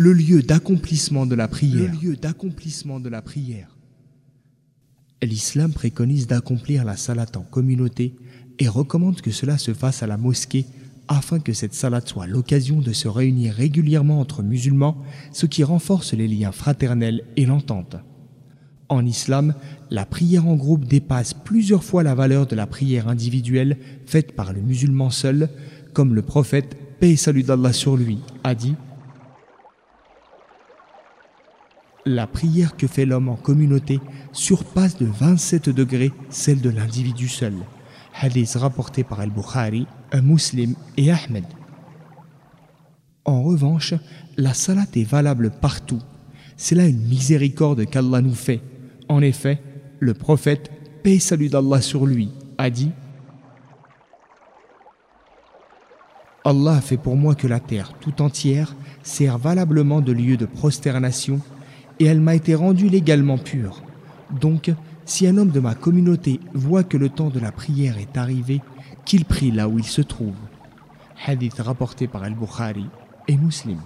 le lieu d'accomplissement de la prière. Le lieu d'accomplissement de la prière. L'islam préconise d'accomplir la salat en communauté et recommande que cela se fasse à la mosquée afin que cette salat soit l'occasion de se réunir régulièrement entre musulmans, ce qui renforce les liens fraternels et l'entente. En islam, la prière en groupe dépasse plusieurs fois la valeur de la prière individuelle faite par le musulman seul, comme le prophète, paix et salut d'Allah sur lui, a dit La prière que fait l'homme en communauté surpasse de 27 degrés celle de l'individu seul. Hadith rapporté par Al-Bukhari, un Muslim et Ahmed. En revanche, la salat est valable partout. C'est là une miséricorde qu'Allah nous fait. En effet, le prophète, paix et salut d'Allah sur lui, a dit Allah a fait pour moi que la terre tout entière sert valablement de lieu de prosternation et elle m'a été rendue légalement pure. Donc, si un homme de ma communauté voit que le temps de la prière est arrivé, qu'il prie là où il se trouve. Hadith rapporté par Al-Bukhari et Muslim.